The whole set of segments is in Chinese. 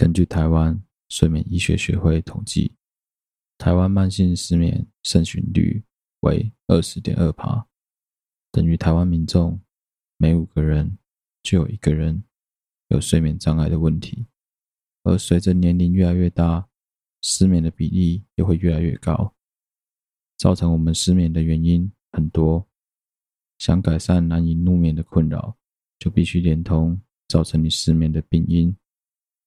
根据台湾睡眠医学学会统计，台湾慢性失眠盛行率为二十点二趴，等于台湾民众每五个人就有一个人有睡眠障碍的问题。而随着年龄越来越大，失眠的比例也会越来越高。造成我们失眠的原因很多，想改善难以入眠的困扰，就必须连同造成你失眠的病因。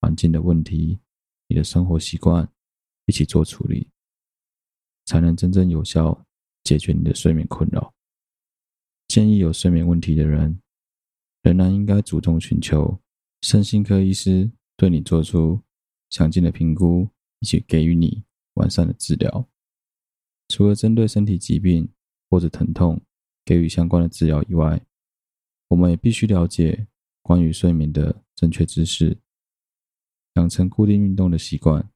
环境的问题，你的生活习惯一起做处理，才能真正有效解决你的睡眠困扰。建议有睡眠问题的人，仍然应该主动寻求身心科医师对你做出详尽的评估，以及给予你完善的治疗。除了针对身体疾病或者疼痛给予相关的治疗以外，我们也必须了解关于睡眠的正确知识。养成固定运动的习惯，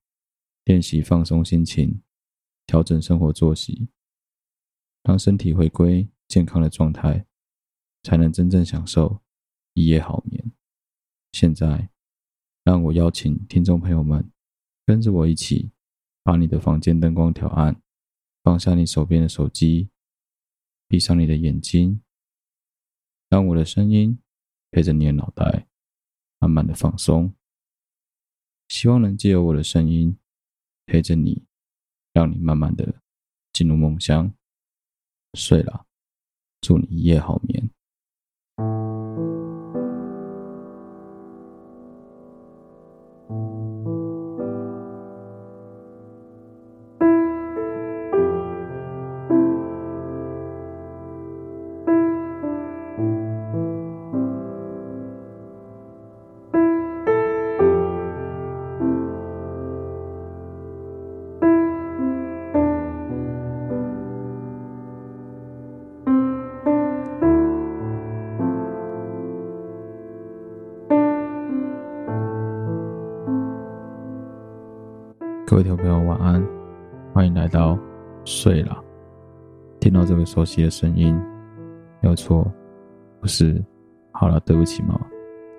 练习放松心情，调整生活作息，让身体回归健康的状态，才能真正享受一夜好眠。现在，让我邀请听众朋友们跟着我一起，把你的房间灯光调暗，放下你手边的手机，闭上你的眼睛，让我的声音陪着你的脑袋，慢慢的放松。希望能借由我的声音陪着你，让你慢慢的进入梦乡，睡了，祝你一夜好眠。各位听朋友，晚安，欢迎来到睡了。听到这个熟悉的声音，没有错，我是好了，对不起嘛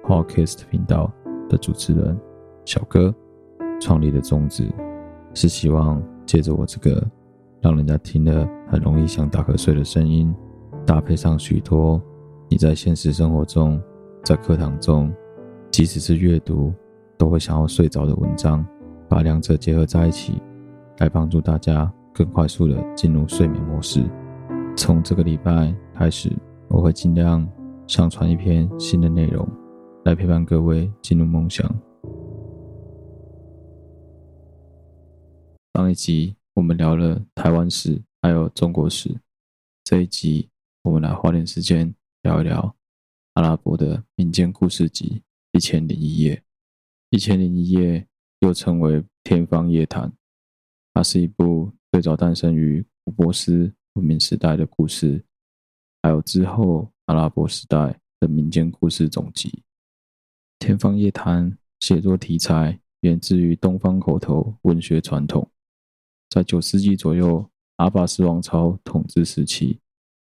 ，Podcast 频道的主持人小哥。创立的宗旨是希望借着我这个让人家听了很容易想打瞌睡的声音，搭配上许多你在现实生活中、在课堂中，即使是阅读都会想要睡着的文章。把两者结合在一起，来帮助大家更快速的进入睡眠模式。从这个礼拜开始，我会尽量上传一篇新的内容，来陪伴各位进入梦乡。上一集我们聊了台湾史，还有中国史。这一集我们来花点时间聊一聊阿拉伯的民间故事集《一千零一夜》。《一千零一夜》。又称为《天方夜谭》，它是一部最早诞生于古波斯文明时代的故事，还有之后阿拉伯时代的民间故事总集。《天方夜谭》写作题材源自于东方口头文学传统，在九世纪左右，阿巴斯王朝统治时期，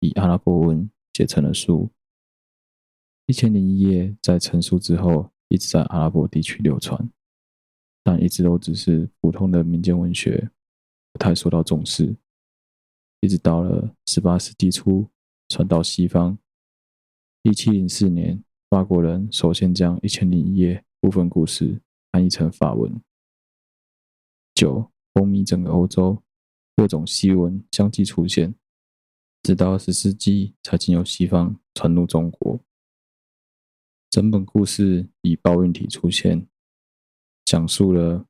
以阿拉伯文写成了书。《一千零一夜》在成书之后，一直在阿拉伯地区流传。但一直都只是普通的民间文学，不太受到重视。一直到了十八世纪初，传到西方。一七零四年，法国人首先将《一千零一夜》部分故事翻译成法文，九风靡整个欧洲，各种西文相继出现，直到二十世纪才经由西方传入中国。整本故事以包韵体出现。讲述了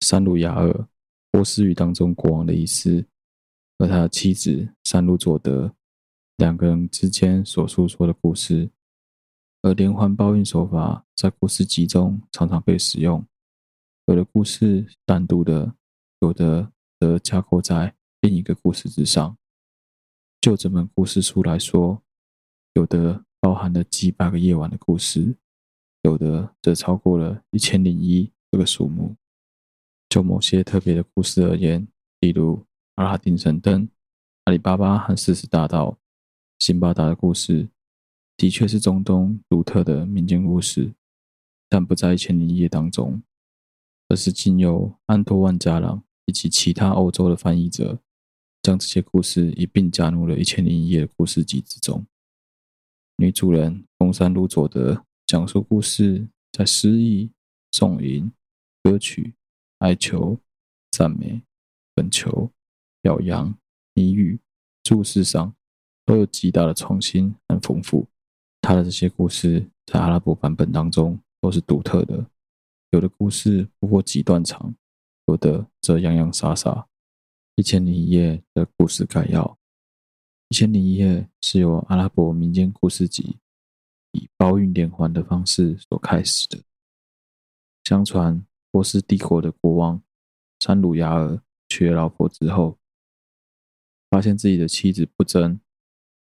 三鲁雅尔波斯语当中国王的意思，和他的妻子三鲁佐德两个人之间所诉说的故事。而连环报应手法在故事集中常常被使用，有的故事单独的，有的则架构在另一个故事之上。就这本故事书来说，有的包含了几百个夜晚的故事，有的则超过了一千零一。这个数目，就某些特别的故事而言，例如阿拉丁神灯、阿里巴巴和四十大盗、辛巴达的故事，的确是中东独特的民间故事，但不在一千零一夜当中。而是经由安托万·加朗以及其他欧洲的翻译者，将这些故事一并加入了《一千零一夜》故事集之中。女主人丰山鲁佐德讲述故事，在诗意、颂吟、歌曲、哀求、赞美、恳求、表扬、谜语、注释上，都有极大的创新和丰富。他的这些故事在阿拉伯版本当中都是独特的，有的故事不过几段长，有的则洋洋洒洒。一千零一夜的故事概要：一千零一夜是由阿拉伯民间故事集以包运连环的方式所开始的。相传，波斯帝国的国王三鲁雅尔娶了老婆之后，发现自己的妻子不贞，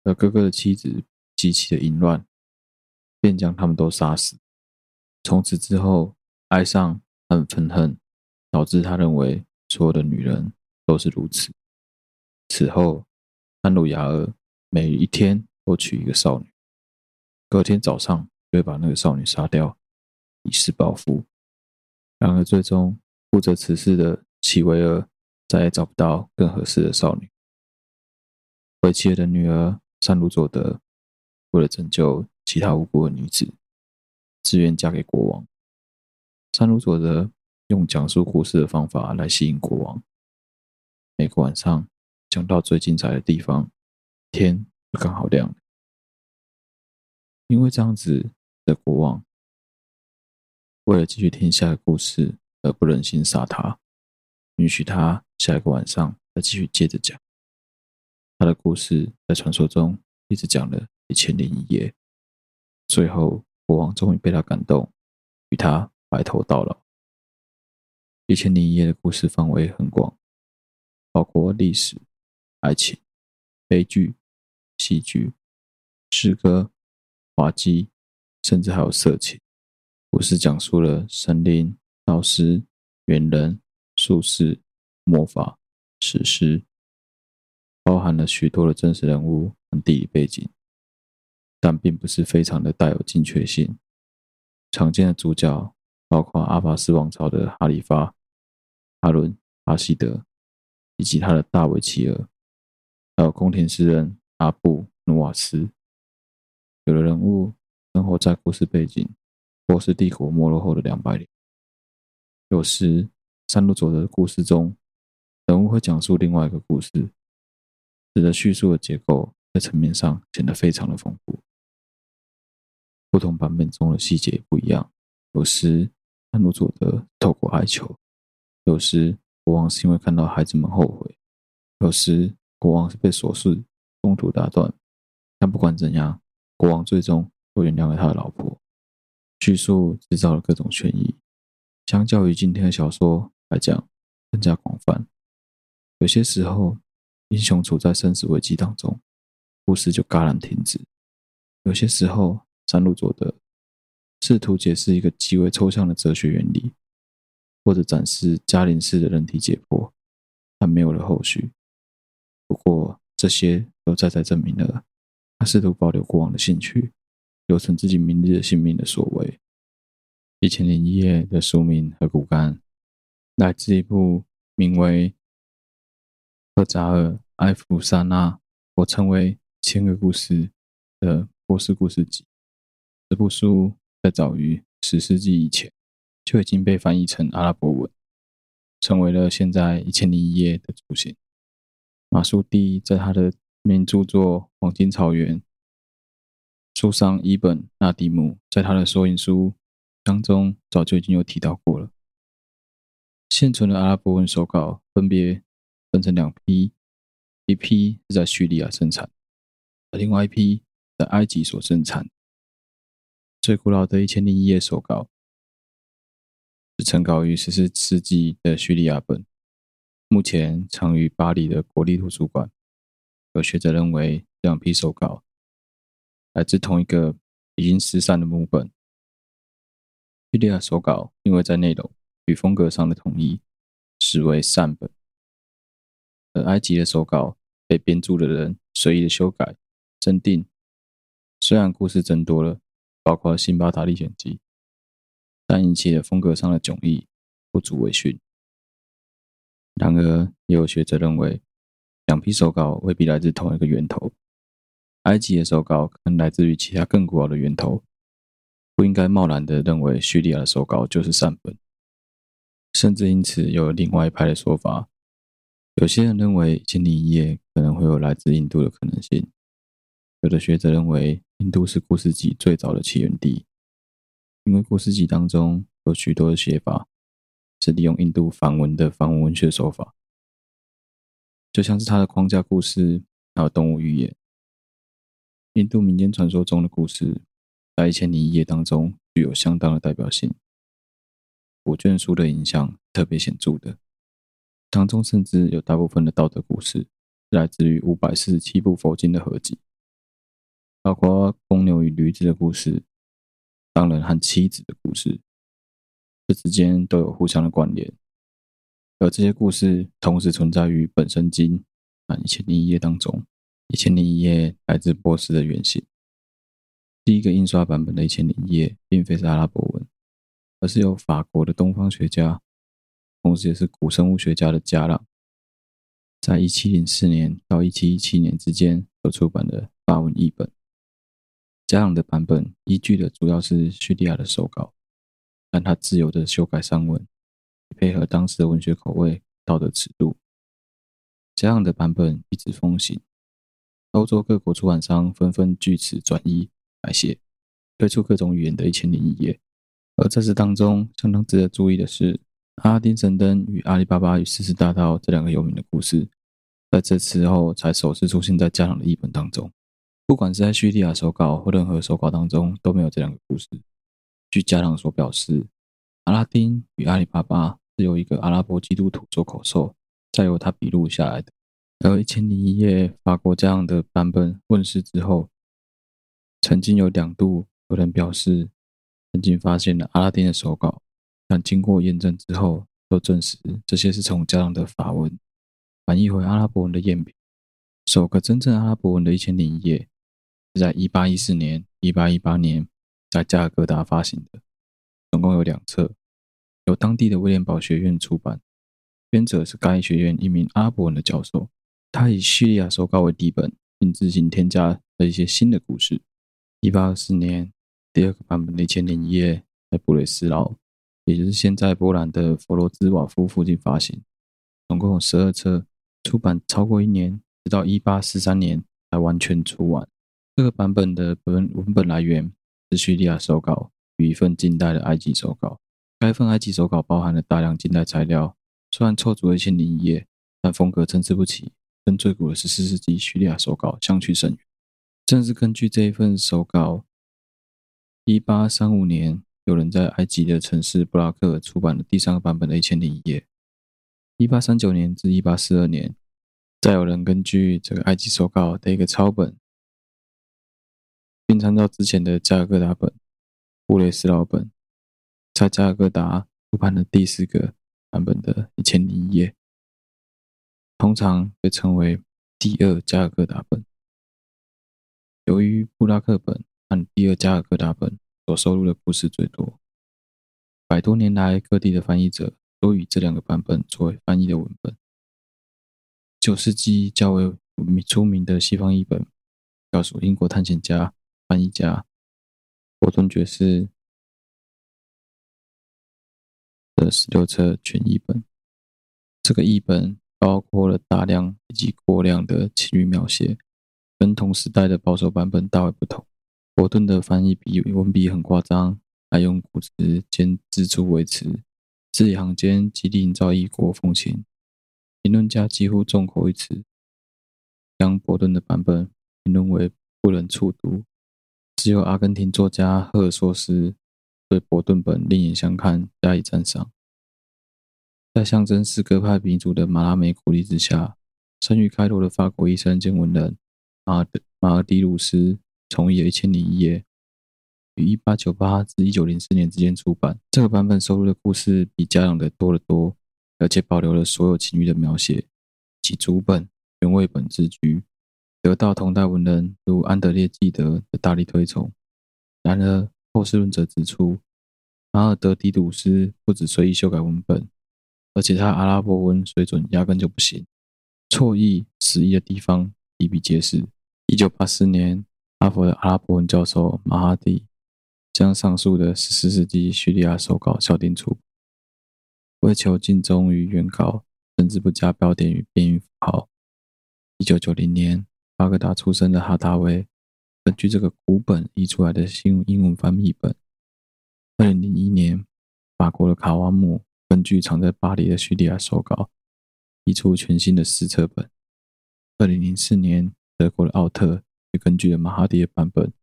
而哥哥的妻子极其的淫乱，便将他们都杀死。从此之后，爱上很愤恨，导致他认为所有的女人都是如此。此后，三鲁雅尔每一天都娶一个少女，隔天早上就会把那个少女杀掉，以示报复。然而，最终负责此事的齐维尔再也找不到更合适的少女。为妻的女儿珊鲁佐德，为了拯救其他无辜的女子，自愿嫁给国王。珊鲁佐德用讲述故事的方法来吸引国王。每个晚上讲到最精彩的地方，天就刚好亮了。因为这样子的国王。为了继续听下一个故事而不忍心杀他，允许他下一个晚上再继续接着讲。他的故事在传说中一直讲了一千零一夜，最后国王终于被他感动，与他白头到老。一千零一夜的故事范围很广，包括历史、爱情、悲剧、戏剧、诗歌、滑稽，甚至还有色情。故事讲述了神灵、导师、猿人、术士、魔法、史诗，包含了许多的真实人物和地理背景，但并不是非常的带有精确性。常见的主角包括阿巴斯王朝的哈里发、哈伦、阿希德，以及他的大卫企鹅，还有宫廷诗人阿布努瓦斯。有的人物生活在故事背景。波斯帝国没落后的两百年，有时三路佐的故事中，人物会讲述另外一个故事，使得叙述的结构在层面上显得非常的丰富。不同版本中的细节不一样，有时珊鲁佐德透过哀求，有时国王是因为看到孩子们后悔，有时国王是被琐事中途打断。但不管怎样，国王最终都原谅了他的老婆。叙述制造了各种悬疑，相较于今天的小说来讲，更加广泛。有些时候，英雄处在生死危机当中，故事就戛然停止；有些时候，珊鲁佐德试图解释一个极为抽象的哲学原理，或者展示加林式的人体解剖，但没有了后续。不过，这些都再再证明了他试图保留过往的兴趣。留存自己明日的性命的所为。一千零一夜的书名和骨干来自一部名为《赫扎尔艾夫萨纳》，我称为《千个故事》的波斯故事集。这部书在早于十世纪以前就已经被翻译成阿拉伯文，成为了现在一千零一夜的雏形。马苏蒂在他的名著作《黄金草原》。书商伊本·纳迪姆在他的索引书当中早就已经有提到过了。现存的阿拉伯文手稿分别分成两批，一批是在叙利亚生产，而另外一批在埃及所生产。最古老的一千零一夜手稿是成稿于十四世纪的叙利亚本，目前藏于巴黎的国立图书馆。有学者认为，两批手稿。来自同一个已经失散的母本。叙利亚手稿因为在内容与风格上的统一，实为善本；而埃及的手稿被编著的人随意的修改、增订。虽然故事增多了，包括《辛巴达历险记》，但引起了风格上的迥异，不足为训。然而，也有学者认为，两批手稿未必来自同一个源头。埃及的手稿可能来自于其他更古老的源头，不应该贸然的认为叙利亚的手稿就是善本。甚至因此，有另外一派的说法，有些人认为《一千零一夜》可能会有来自印度的可能性。有的学者认为，印度是故事集最早的起源地，因为故事集当中有许多的写法是利用印度梵文的梵文文学手法，就像是它的框架故事，还有动物寓言。印度民间传说中的故事，在《一千零一夜》当中具有相当的代表性，古卷书的影响特别显著的，当中甚至有大部分的道德故事来自于五百四十七部佛经的合集。包括公牛与驴子的故事，商人和妻子的故事，这之间都有互相的关联。而这些故事同时存在于本生经啊《一千零一夜》当中，《一千零一夜》来自波斯的原型。第一个印刷版本的《一千零一夜》并非是阿拉伯文，而是由法国的东方学家，同时也是古生物学家的加朗，在一七零四年到一七一七年之间所出版的法文译本。加朗的版本依据的主要是叙利亚的手稿，但他自由的修改上文，配合当时的文学口味、道德尺度。加朗的版本一直风行，欧洲各国出版商纷纷据此转译来写，推出各种语言的《一千零一夜》。而在这当中，相当值得注意的是，阿拉丁神灯与阿里巴巴与四十大盗这两个有名的故事，在这之后才首次出现在家长的译本当中。不管是在叙利亚手稿或任何手稿当中，都没有这两个故事。据家长所表示，阿拉丁与阿里巴巴是由一个阿拉伯基督徒做口授，再由他笔录下来的。而《一千零一夜》法国加朗的版本问世之后，曾经有两度有人表示曾经发现了阿拉丁的手稿，但经过验证之后，都证实这些是从加朗的法文翻译回阿拉伯文的赝品。首个真正阿拉伯文的《一千零一夜》。是在一八一四年、一八一八年在加尔各答发行的，总共有两册，由当地的威廉堡学院出版，编者是该学院一名阿拉伯文的教授。他以叙利亚手稿为底本，并自行添加了一些新的故事。一八二四年，第二个版本的《一千零一夜》在布雷斯劳，也就是现在波兰的弗罗兹瓦夫附近发行，总共有十二册，出版超过一年，直到一八四三年才完全出完。这个版本的本文本来源是叙利亚手稿与一份近代的埃及手稿。该份埃及手稿包含了大量近代材料，虽然凑足了一千零一夜，但风格参差不齐，跟最古的十四世纪叙利亚手稿相去甚远。正是根据这一份手稿，一八三五年，有人在埃及的城市布拉克出版了第三个版本的一千零一夜。一八三九年至一八四二年，再有人根据这个埃及手稿的一个抄本。并参照之前的加尔各答本、布雷斯劳本，在加尔各答出版了第四个版本的《一千零一夜》，通常被称为第二加尔各答本。由于布拉克本和第二加尔各答本所收录的故事最多，百多年来各地的翻译者都以这两个版本作为翻译的文本。九世纪较为出名的西方译本，叫做英国探险家。翻译家伯顿爵士的十六册全译本，这个译本包括了大量以及过量的情欲描写，跟同时代的保守版本大为不同。伯顿的翻译笔文笔很夸张，还用古词兼字助为词，字里行间极力营造异国风情。评论家几乎众口一词，将伯顿的版本评论为不能触读。只有阿根廷作家赫尔索斯对伯顿本另眼相看，加以赞赏。在象征诗歌派鼻祖的马拉梅鼓励之下，生于开罗的法国医生兼文人马尔马尔迪鲁斯重译一千零一夜，于一八九八至一九零四年之间出版。这个版本收录的故事比加朗的多得多，而且保留了所有情欲的描写，其主本原味本自居。得到同代文人如安德烈纪德的大力推崇。然而，后世论者指出，马尔德迪鲁斯不止随意修改文本，而且他阿拉伯文水准压根就不行，错译、失译的地方比比皆是。一九八四年，哈佛的阿拉伯文教授马哈蒂将上述的十四世纪叙利亚手稿校订出，为求尽忠于原稿，甚至不加标点与变音符号。一九九零年，巴格达出生的哈达威根据这个古本译出来的新英文翻译本。二零零一年，法国的卡瓦姆根据藏在巴黎的叙利亚手稿译出全新的试册本。二零零四年，德国的奥特也根据了马哈迪的版本，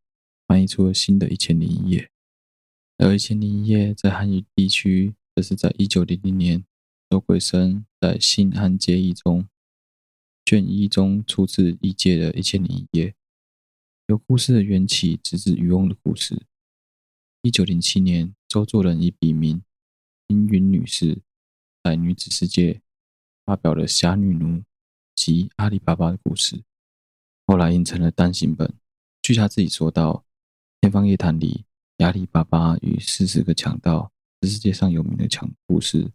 翻译出了新的《一千零一夜》。而《一千零一夜》在汉语地区，这是在一九零零年，周桂生在《新汉接译》中卷一中出自译界的《一千零一夜》，由故事的缘起直至渔翁的故事。一九零七年，周作人以笔名殷云女士在《女子世界》发表了《侠女奴》及阿里巴巴的故事。后来印成了单行本。据他自己说道，《天方夜谭》里阿里巴巴与四十个强盗是世界上有名的强故事。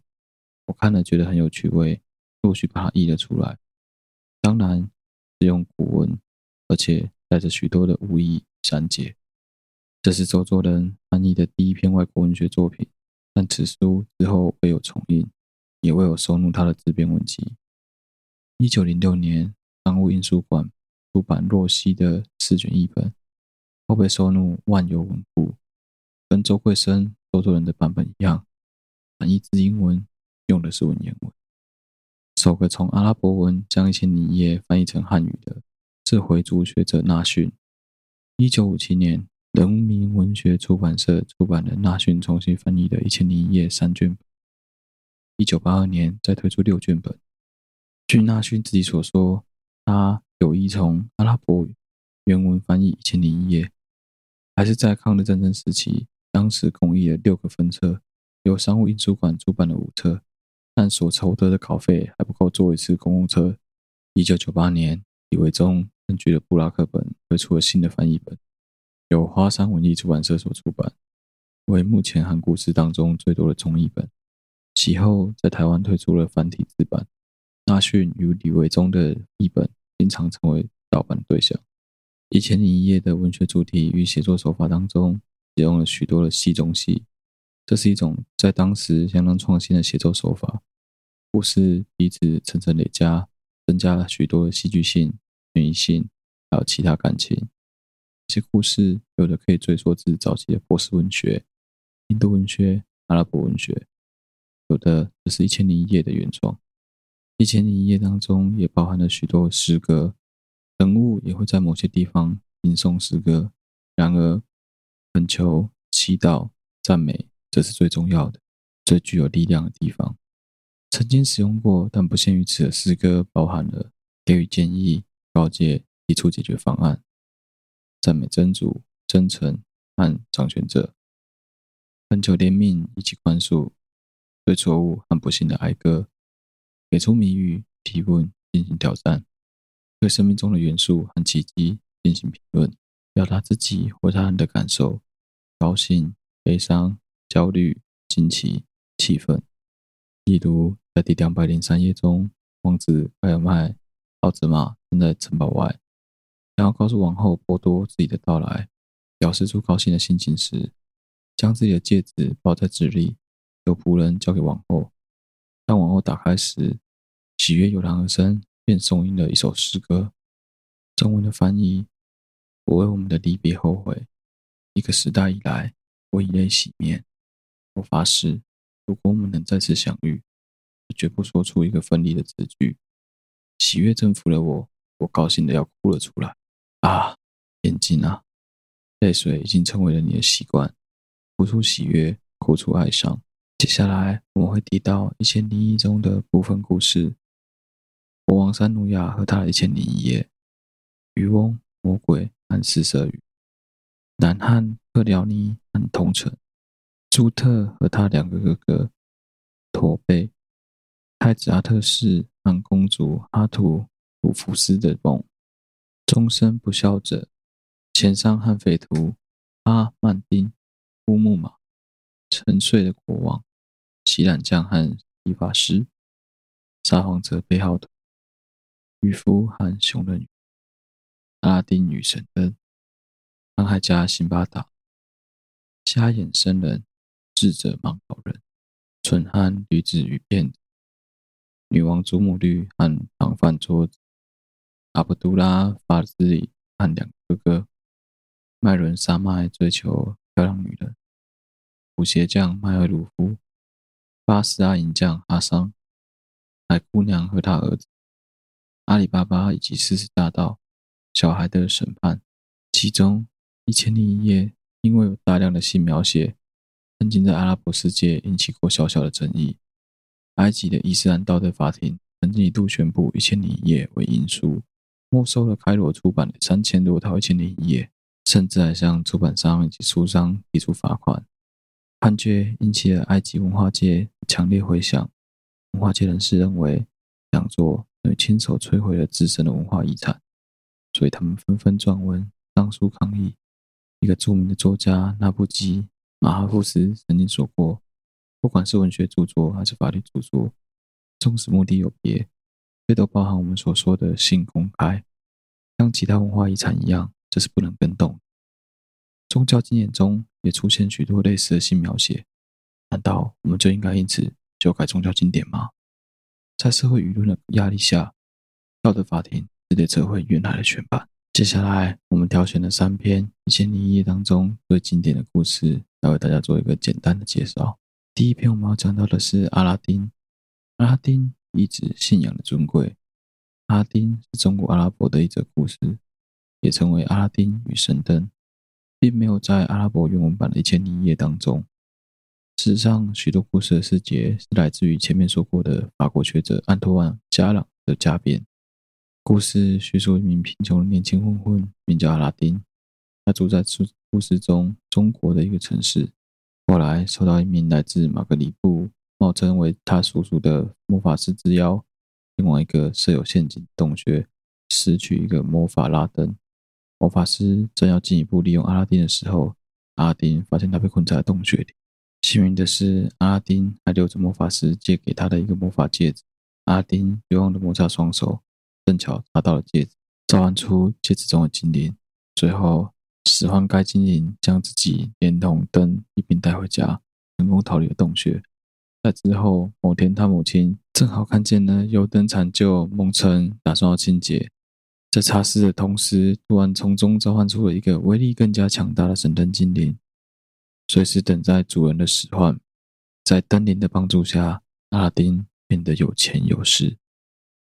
我看了觉得很有趣味，陆续把它译了出来。当然是用古文，而且带着许多的误译删节。这是周作人翻译的第一篇外国文学作品，但此书之后未有重印，也未有收录他的自编文集。一九零六年，商务印书馆。出版洛西的四卷译本，后被收入万有文库，跟周桂生、周作人的版本一样，翻译自英文，用的是文言文。首个从阿拉伯文将一千零一夜翻译成汉语的是回族学者纳逊。一九五七年，人民文学出版社出版了纳逊重新翻译的《一千零一夜》三卷本。一九八二年，再推出六卷本。据纳逊自己所说，他。有意从阿拉伯语原文翻译《一千零一夜》，还是在抗日战争时期，当时共译了六个分册，由商务印书馆出版了五册，但所筹得的稿费还不够坐一次公共车。一九九八年，李维忠根据了布拉克本推出了新的翻译本，由花山文艺出版社所出版，为目前韩故事当中最多的中译本。其后在台湾推出了繁体字版，纳逊与李维忠的译本。经常成为盗版对象。一千零一夜的文学主题与写作手法当中，使用了许多的戏中戏，这是一种在当时相当创新的写作手法。故事彼此层层累加，增加了许多的戏剧性、悬疑性，还有其他感情。这些故事有的可以追溯至早期的波斯文学、印度文学、阿拉伯文学，有的则是一千零一夜的原创。一千零一夜当中也包含了许多诗歌，人物也会在某些地方吟诵诗歌。然而，恳求、祈祷、赞美，这是最重要的、最具有力量的地方。曾经使用过但不限于此的诗歌，包含了给予建议、告诫、提出解决方案、赞美真主、真诚和掌权者，恳求怜悯以及宽恕，对错误和不幸的哀歌。给出谜语、提问、进行挑战，对生命中的元素和奇迹进行评论，表达自己或他人的感受：高兴、悲伤、焦虑、惊奇、气愤。例如，在第两百零三页中，王子盖尔麦奥兹玛站在城堡外，想要告诉王后波多自己的到来，表示出高兴的心情时，将自己的戒指包在纸里，由仆人交给王后。当王后打开时，喜悦油然而生，便诵吟了一首诗歌。中文的翻译：我为我们的离别后悔。一个时代以来，我以泪洗面。我发誓，如果我们能再次相遇，我绝不说出一个分离的字句。喜悦征服了我，我高兴得要哭了出来。啊，眼睛啊，泪水已经成为了你的习惯，哭出喜悦，哭出哀伤。接下来我们会提到《一千零一》中的部分故事：国王三努亚和他的一千零一夜，渔翁、魔鬼和四色鱼，南汉克廖尼和通城，朱特和他两个哥哥，驼背，太子阿特氏和公主哈图鲁福斯的梦，终身不肖者，钱商和匪徒阿曼丁乌木马。沉睡的国王、洗懒匠和理发师、撒谎者贝浩特、渔夫和熊的女、阿拉丁女神灯、航海家辛巴达、瞎眼僧人、智者芒草人、蠢汉驴子与骗子、女王祖母绿和糖饭桌子、阿卜杜拉·法兹里和两个哥哥、麦伦沙麦追求漂亮女人。舞鞋匠迈尔鲁夫、巴斯阿银匠哈桑、海姑娘和她儿子、阿里巴巴以及四十大盗、小孩的审判。其中《一千零一夜》因为有大量的性描写，曾经在阿拉伯世界引起过小小的争议。埃及的伊斯兰道德法庭曾经一度宣布《一千零一夜》为淫书，没收了开罗出版的三千多套《一千零一夜》，甚至还向出版商以及书商提出罚款。判决引起了埃及文化界强烈回响。文化界人士认为，讲座等于亲手摧毁了自身的文化遗产，所以他们纷纷撰文上书抗议。一个著名的作家纳布基·马哈夫斯曾经说过：“不管是文学著作还是法律著作，纵使目的有别，却都包含我们所说的性公开，像其他文化遗产一样，这是不能更动。”宗教经典中。也出现许多类似的性描写，难道我们就应该因此修改宗教经典吗？在社会舆论的压力下，道德法庭只得撤回原来的全版。接下来，我们挑选了三篇《一千零一夜》当中最经典的故事，来为大家做一个简单的介绍。第一篇我们要讲到的是阿拉丁。阿拉丁一指信仰的尊贵。阿拉丁是中国阿拉伯的一则故事，也称为阿拉丁与神灯。并没有在阿拉伯原文版的《一千零一夜》当中。事实上，许多故事的细节是来自于前面说过的法国学者安托万·加朗的家编。故事叙述一名贫穷的年轻混混，名叫阿拉丁。他住在故事中中国的一个城市。后来受到一名来自马格里布、冒称为他叔叔的魔法师之邀，前往一个设有陷阱的洞穴，拾取一个魔法拉灯。魔法师正要进一步利用阿拉丁的时候，阿拉丁发现他被困在洞穴里。幸运的是，阿拉丁还留着魔法师借给他的一个魔法戒指。阿拉丁绝望的摩擦双手，正巧拿到了戒指，召唤出戒指中的精灵，最后使唤该精灵将自己连同灯一并带回家，成功逃离了洞穴。在之后某天，他母亲正好看见了油灯残旧，梦称打算要清洁。在擦拭的同时，突然从中召唤出了一个威力更加强大的神灯精灵，随时等待主人的使唤。在灯灵的帮助下，阿拉丁变得有钱有势，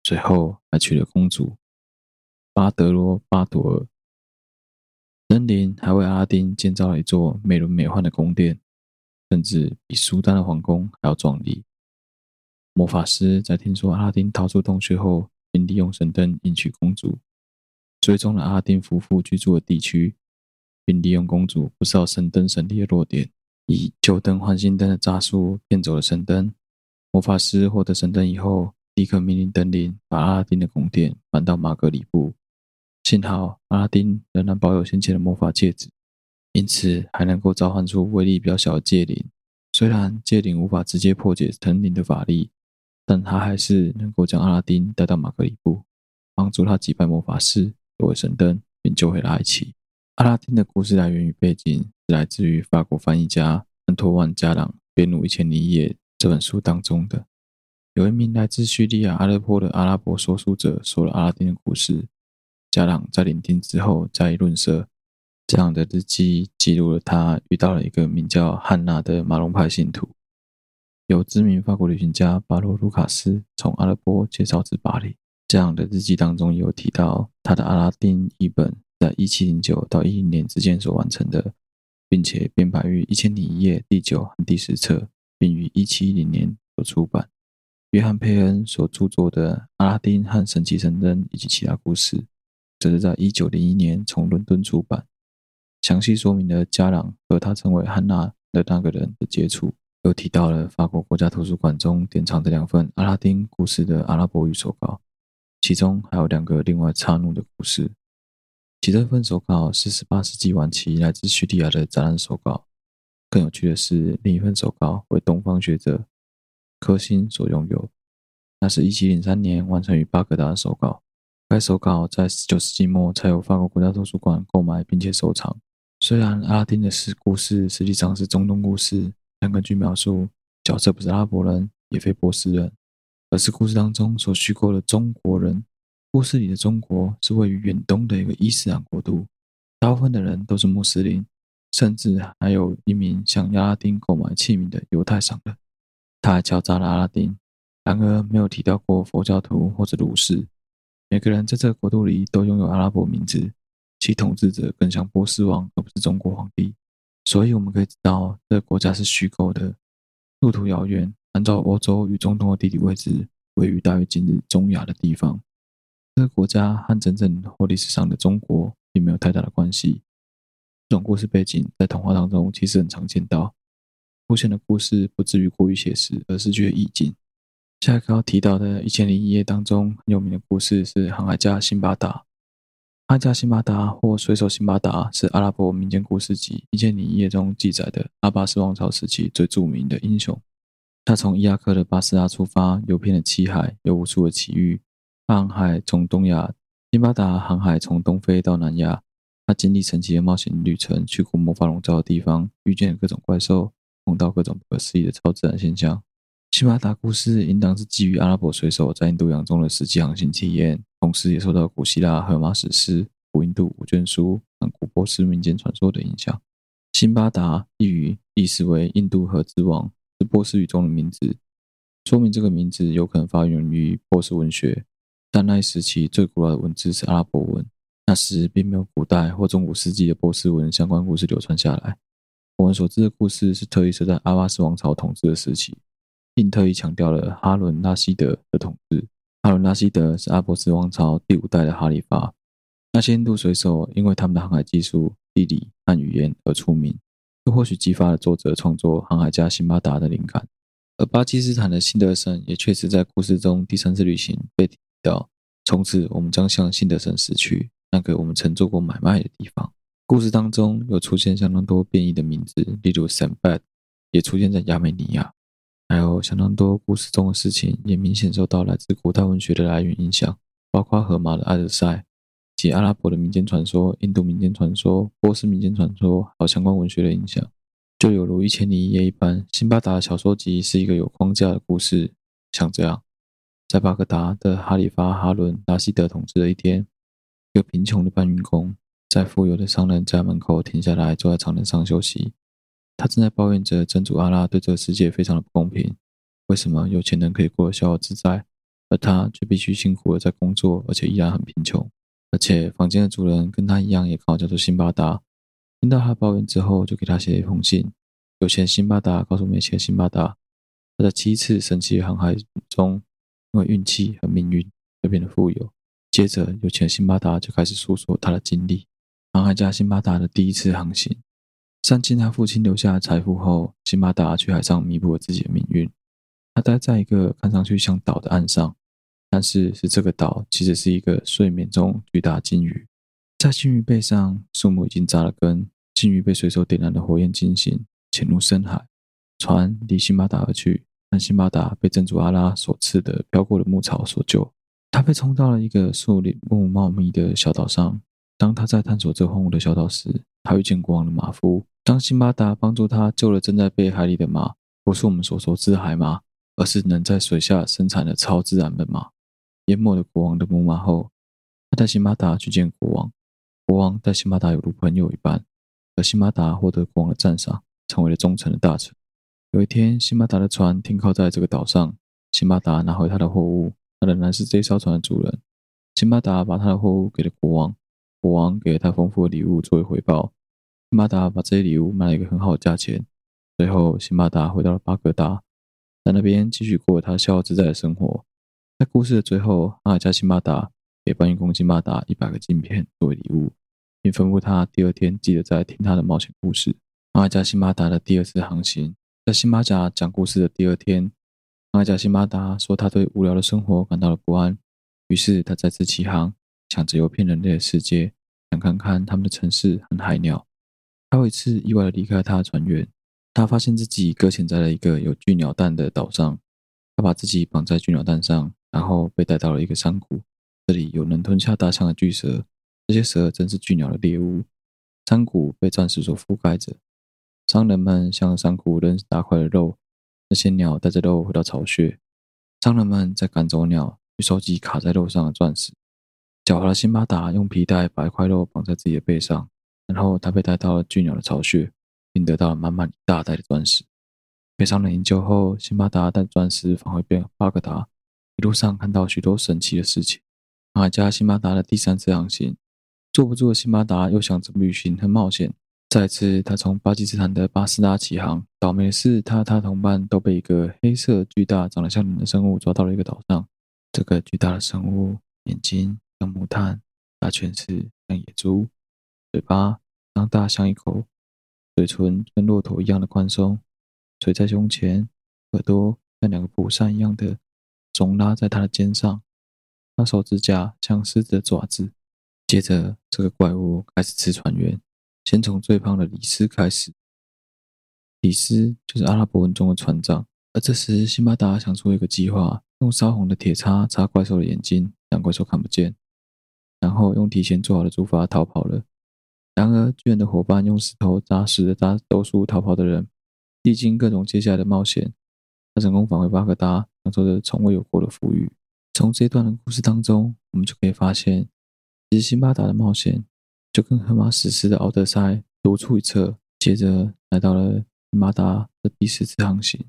最后还娶了公主巴德罗巴朵尔。灯灵还为阿拉丁建造了一座美轮美奂的宫殿，甚至比苏丹的皇宫还要壮丽。魔法师在听说阿拉丁逃出洞穴后，便利用神灯迎娶公主。追踪了阿拉丁夫妇居住的地区，并利用公主不知道神灯神力的弱点，以旧灯换新灯的诈术骗走了神灯。魔法师获得神灯以后，立刻命令灯灵把阿拉丁的宫殿搬到马格里布。幸好阿拉丁仍然保有先前的魔法戒指，因此还能够召唤出威力比较小的戒灵。虽然戒灵无法直接破解灯灵的法力，但他还是能够将阿拉丁带到马格里布，帮助他击败魔法师。作为神灯，并救回了埃及。阿拉丁的故事来源与背景是来自于法国翻译家安托万·加朗编录《一千零一夜》这本书当中的。有一名来自叙利亚阿勒颇的阿拉伯说书者说了阿拉丁的故事，加朗在聆听之后加以论述。这样的日记记录了他遇到了一个名叫汉娜的马龙派信徒，由知名法国旅行家巴罗·卢卡斯从阿勒颇介绍至巴黎。这样的日记当中有提到，他的《阿拉丁》译本在一七零九到一零年之间所完成的，并且编排于《一千零一夜》第九和第十册，并于一七一零年所出版。约翰·佩恩所著作的《阿拉丁和神奇神灯以及其他故事》，则是在一九零一年从伦敦出版，详细说明了加朗和他称为汉娜的那个人的接触，又提到了法国国家图书馆中典藏的两份《阿拉丁故事》的阿拉伯语手稿。其中还有两个另外插入的故事。其中一份手稿是十八世纪晚期来自叙利亚的展览手稿，更有趣的是，另一份手稿为东方学者柯辛所拥有，那是一七零三年完成于巴格达的手稿。该手稿在十九世纪末才由法国国家图书馆购买并且收藏。虽然阿拉丁的故事实际上是中东故事，但根据描述，角色不是阿拉伯人，也非波斯人，而是故事当中所虚构的中国人。故事里的中国是位于远东的一个伊斯兰国度，大部分的人都是穆斯林，甚至还有一名向阿拉丁购买器皿的犹太商人。他还敲诈了阿拉丁，然而没有提到过佛教徒或者儒士。每个人在这个国度里都拥有阿拉伯名字，其统治者更像波斯王，而不是中国皇帝。所以我们可以知道，这个国家是虚构的，路途遥远。按照欧洲与中东的地理位置，位于大约今日中亚的地方。这个国家和真正或历史上的中国并没有太大的关系。这种故事背景在童话当中其实很常见到，出现的故事不至于过于写实，而是具有意境。下一个要提到的《一千零一夜》当中很有名的故事是航海家辛巴达。航海家辛巴达或水手辛巴达是阿拉伯民间故事集《一千零一夜》中记载的阿巴斯王朝时期最著名的英雄。他从伊拉克的巴斯拉出发，游遍了七海，有无数的奇遇。航海从东亚，辛巴达航海从东非到南亚，他经历神奇的冒险旅程，去过魔法笼罩的地方，遇见各种怪兽，碰到各种不可思议的超自然现象。辛巴达故事应当是基于阿拉伯水手在印度洋中的实际航行体验，同时也受到古希腊荷马史诗、古印度五卷书和古波斯民间传说的影响。辛巴达一语意思为印度河之王，是波斯语中的名字，说明这个名字有可能发源于波斯文学。但那一时期最古老的文字是阿拉伯文，那时并没有古代或中古世纪的波斯文相关故事流传下来。我们所知的故事是特意设在阿巴斯王朝统治的时期。并特意强调了哈伦·拉希德的统治。哈伦·拉希德是阿波斯王朝第五代的哈里发。那些印度水手因为他们的航海技术、地理和语言而出名，这或许激发了作者创作航海家辛巴达的灵感。而巴基斯坦的辛德森也确实在故事中第三次旅行被提到。从此，我们将向辛德森驶去，那个我们曾做过买卖的地方。故事当中有出现相当多变异的名字，例如 Sam Bad，也出现在亚美尼亚。还有相当多故事中的事情，也明显受到来自古代文学的来源影响，包括荷马的《艾德赛》及阿拉伯的民间传说、印度民间传说、波斯民间传说，还有相关文学的影响。就有如《一千零一夜》一般，辛巴达的小说集是一个有框架的故事，像这样：在巴格达的哈里发哈伦·拉希德统治的一天，一个贫穷的搬运工在富有的商人家门口停下来，坐在长凳上休息。他正在抱怨着真主阿拉对这个世界非常的不公平，为什么有钱人可以过得逍遥自在，而他却必须辛苦的在工作，而且依然很贫穷。而且房间的主人跟他一样，也刚好叫做辛巴达。听到他抱怨之后，就给他写了一封信。有钱辛巴达告诉没钱辛巴达，他在七次神奇航海中，因为运气和命运而变得富有。接着，有钱辛巴达就开始诉说他的经历，航海家辛巴达的第一次航行。散尽他父亲留下的财富后，辛巴达去海上弥补了自己的命运。他待在一个看上去像岛的岸上，但是是这个岛其实是一个睡眠中巨大鲸鱼。在鲸鱼背上，树木已经扎了根。鲸鱼被水手点燃的火焰惊醒，潜入深海。船离辛巴达而去，但辛巴达被真主阿拉所赐的飘过的牧草所救。他被冲到了一个树林木茂密的小岛上。当他在探索这荒芜的小岛时，他遇见国王的马夫。当辛巴达帮助他救了正在被海里的马，不是我们所熟知的海马，而是能在水下生产的超自然的马。淹没了国王的母马后，他带辛巴达去见国王。国王待辛巴达犹如朋友一般，而辛巴达获得国王的赞赏，成为了忠诚的大臣。有一天，辛巴达的船停靠在这个岛上，辛巴达拿回他的货物，他仍然是这艘船的主人。辛巴达把他的货物给了国王，国王给了他丰富的礼物作为回报。辛巴达把这些礼物卖了一个很好的价钱。最后，辛巴达回到了巴格达，在那边继续过他逍遥自在的生活。在故事的最后，航海家辛巴达给搬运工辛巴达一百个镜片作为礼物，并吩咐他第二天记得再听他的冒险故事。航海家辛巴达的第二次航行，在辛巴达讲故事的第二天，航海家辛巴达说他对无聊的生活感到了不安，于是他再次起航，想着游遍人类的世界，想看看他们的城市和海鸟。他有一次意外地离开他的船员，他发现自己搁浅在了一个有巨鸟蛋的岛上，他把自己绑在巨鸟蛋上，然后被带到了一个山谷，这里有能吞下大象的巨蛇，这些蛇正是巨鸟的猎物。山谷被钻石所覆盖着，商人们向山谷扔大块的肉，那些鸟带着肉回到巢穴，商人们在赶走鸟，去收集卡在肉上的钻石。狡猾的辛巴达用皮带把一块肉绑在自己的背上，然后他被带到了巨鸟的巢穴，并得到了满满一大袋的钻石。被商人营救后，辛巴达带钻石返回巴格达，一路上看到许多神奇的事情。马加辛巴达的第三次航行。坐不住的辛巴达又想着旅行和冒险。再次，他从巴基斯坦的巴斯拉起航。倒霉的是，他和他同伴都被一个黑色、巨大、长得像人的生物抓到了一个岛上。这个巨大的生物眼睛像木炭，大犬齿像野猪，嘴巴张大像一口，嘴唇跟骆驼一样的宽松，垂在胸前，耳朵像两个蒲扇一样的总拉在他的肩上。他手指甲像狮子的爪子。接着，这个怪物开始吃船员，先从最胖的李斯开始。李斯就是阿拉伯文中的船长。而这时，辛巴达想出一个计划：用烧红的铁叉插怪兽的眼睛，让怪兽看不见，然后用提前做好的竹筏逃跑了。然而，巨人的伙伴用石头砸死了大多数逃跑的人。历经各种接下来的冒险，他成功返回巴格达，享受着从未有过的富裕。从这一段的故事当中，我们就可以发现。其实辛巴达的冒险就跟荷马史诗的奥德赛如出一辙。接着来到了辛巴达的第四次航行，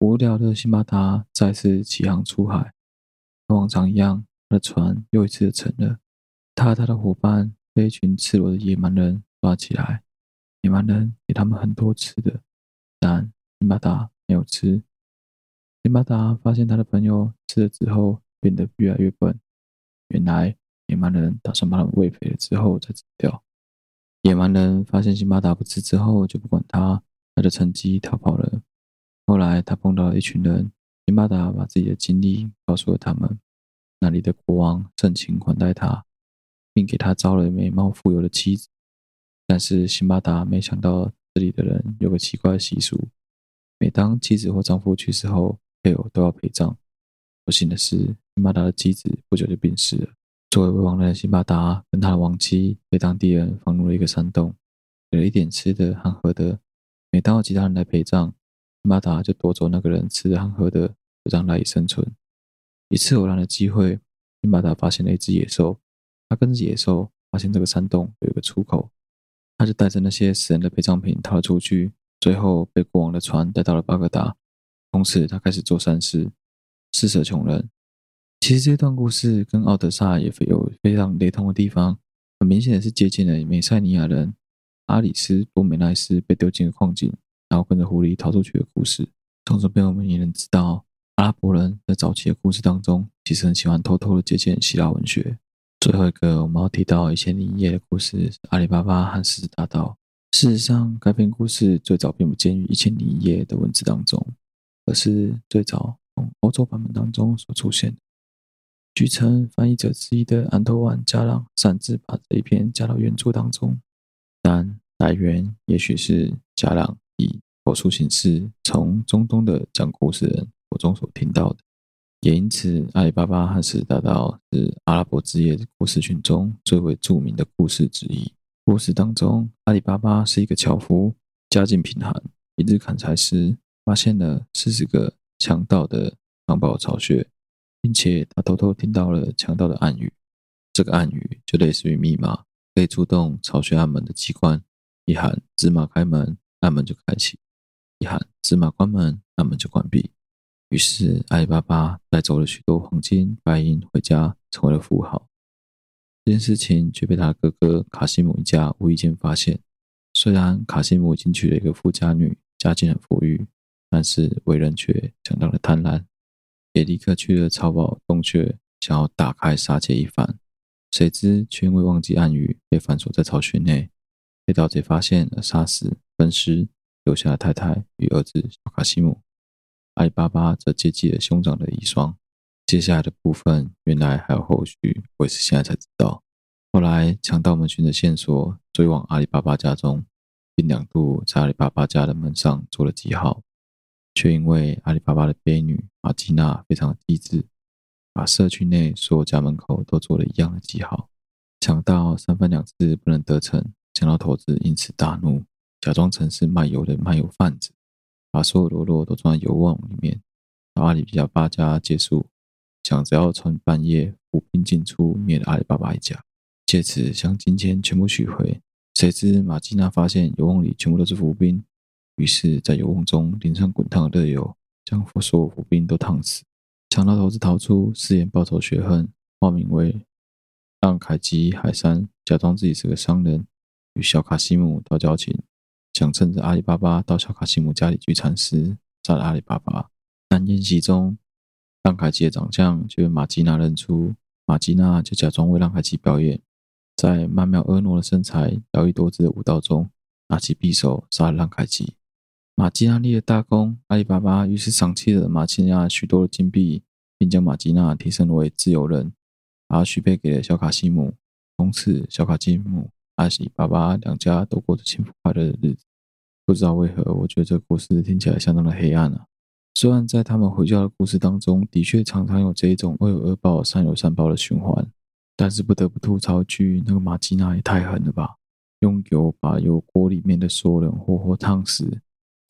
无聊的辛巴达再次起航出海，和往常一样，他的船又一次的沉了。他和他的伙伴被一群赤裸的野蛮人抓起来，野蛮人给他们很多吃的，但辛巴达没有吃。辛巴达发现他的朋友吃了之后变得越来越笨，原来。野蛮人打算把他们喂肥了之后再吃掉。野蛮人发现辛巴达不吃之后就不管他，他就趁机逃跑了。后来他碰到了一群人，辛巴达把自己的经历告诉了他们。那里的国王盛情款待他，并给他招了美貌富有的妻子。但是辛巴达没想到这里的人有个奇怪的习俗：每当妻子或丈夫去世后，配偶都要陪葬。不幸的是，辛巴达的妻子不久就病逝了。作为未亡人的辛巴达跟他的亡妻被当地人放入了一个山洞，给了一点吃的和喝的。每当有其他人来陪葬，辛巴达就夺走那个人吃的和喝的，就让赖以生存。一次偶然的机会，辛巴达发现了一只野兽，他跟着野兽发现这个山洞有一个出口，他就带着那些死人的陪葬品逃了出去，最后被国王的船带到了巴格达。从此，他开始做善事，施舍穷人。其实这段故事跟奥德萨也有非常雷同的地方，很明显的是接近了美塞尼亚人阿里斯多美奈斯被丢进了矿井，然后跟着狐狸逃出去的故事。从这边我们也能知道，阿拉伯人在早期的故事当中，其实很喜欢偷偷的借鉴希腊文学。最后一个我们要提到一千零一夜的故事阿里巴巴和狮子大盗。事实上，该篇故事最早并不见于一千零一夜的文字当中，而是最早从欧洲版本当中所出现的。据称，翻译者之一的安托万·加朗擅自把这一篇加到原著当中，但来源也许是加朗以口述形式从中东的讲故事人口中所听到的。也因此，阿里巴巴和狮子大盗是阿拉伯之夜故事群中最为著名的故事之一。故事当中，阿里巴巴是一个樵夫，家境贫寒。一日砍柴时，发现了四十个强盗的藏宝巢穴。并且他偷偷听到了强盗的暗语，这个暗语就类似于密码，可以触动巢穴暗门的机关。一喊“芝麻开门”，暗门就开启；一喊“芝麻关门”，暗门就关闭。于是阿里巴巴带走了许多黄金白银回家，成为了富豪。这件事情却被他哥哥卡西姆一家无意间发现。虽然卡西姆已经娶了一个富家女，家境很富裕，但是为人却相当的贪婪。也立刻去了藏宝洞穴，想要打开杀劫一番。谁知却因为忘记暗语，被反锁在巢穴内，被盗贼发现而杀死分尸，留下了太太与儿子小卡西姆。阿里巴巴则接济了兄长的遗孀。接下来的部分原来还有后续，我也是现在才知道。后来强盗们循着线索追往阿里巴巴家中，并两度在阿里巴巴家的门上做了记号，却因为阿里巴巴的婢女玛吉娜非常的机智，把社区内所有家门口都做了一样的记号，抢到三番两次不能得逞，强盗头子因此大怒，假装成是卖油的卖油贩子，把所有喽啰都装在油瓮里面，到阿里巴巴家借宿，想着要趁半夜伏兵进出灭了阿里巴巴一家，借此将金钱全部取回。谁知玛吉娜发现油瓮里全部都是伏兵，于是，在油瓮中淋上滚烫的热油，将所有伏兵都烫死。强盗头子逃出，誓言报仇雪恨，化名为浪凯吉海山，假装自己是个商人，与小卡西姆套交情，想趁着阿里巴巴到小卡西姆家里聚餐时杀了阿里巴巴。但宴席中，浪凯吉的长相就被玛吉娜认出，玛吉娜就假装为浪凯吉表演。在曼妙婀娜的身材、摇曳多姿的舞蹈中，拿起匕首杀了浪凯吉。玛吉娜立了大功，阿里巴巴于是赏赐了玛吉娜许多的金币，并将玛吉娜提升为自由人，把许配给了小卡西姆。从此，小卡西姆、阿里巴巴两家都过着幸福快乐的日子。不知道为何，我觉得这个故事听起来相当的黑暗啊！虽然在他们回教的故事当中，的确常常有这一种恶有恶报、善有善报的循环。但是不得不吐槽句，那个玛吉娜也太狠了吧！用油把油锅里面的所有人活活烫死，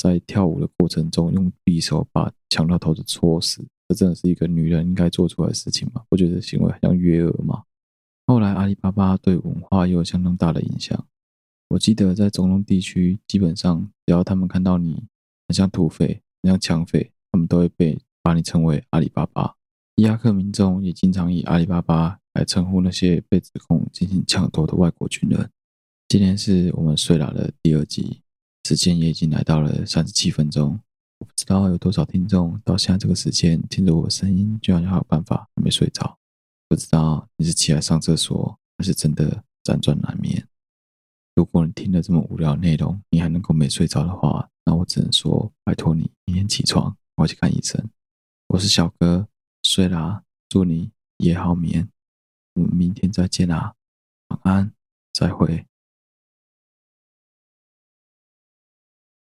在跳舞的过程中用匕首把强盗头子戳死，这真的是一个女人应该做出来的事情吗？不觉得行为很像约尔吗？后来阿里巴巴对文化又有相当大的影响。我记得在中东地区，基本上只要他们看到你很像土匪、很像抢匪，他们都会被把你称为阿里巴巴。伊拉克民众也经常以阿里巴巴。来称呼那些被指控进行抢夺的外国军人。今天是我们睡了的第二集，时间也已经来到了三十七分钟。我不知道有多少听众到现在这个时间听着我的声音，居然还有办法还没睡着。不知道你是起来上厕所，还是真的辗转难眠。如果你听了这么无聊的内容，你还能够没睡着的话，那我只能说拜托你明天起床，我要去看医生。我是小哥，睡啦，祝你夜好眠。我们明天再见啦，晚安，再会。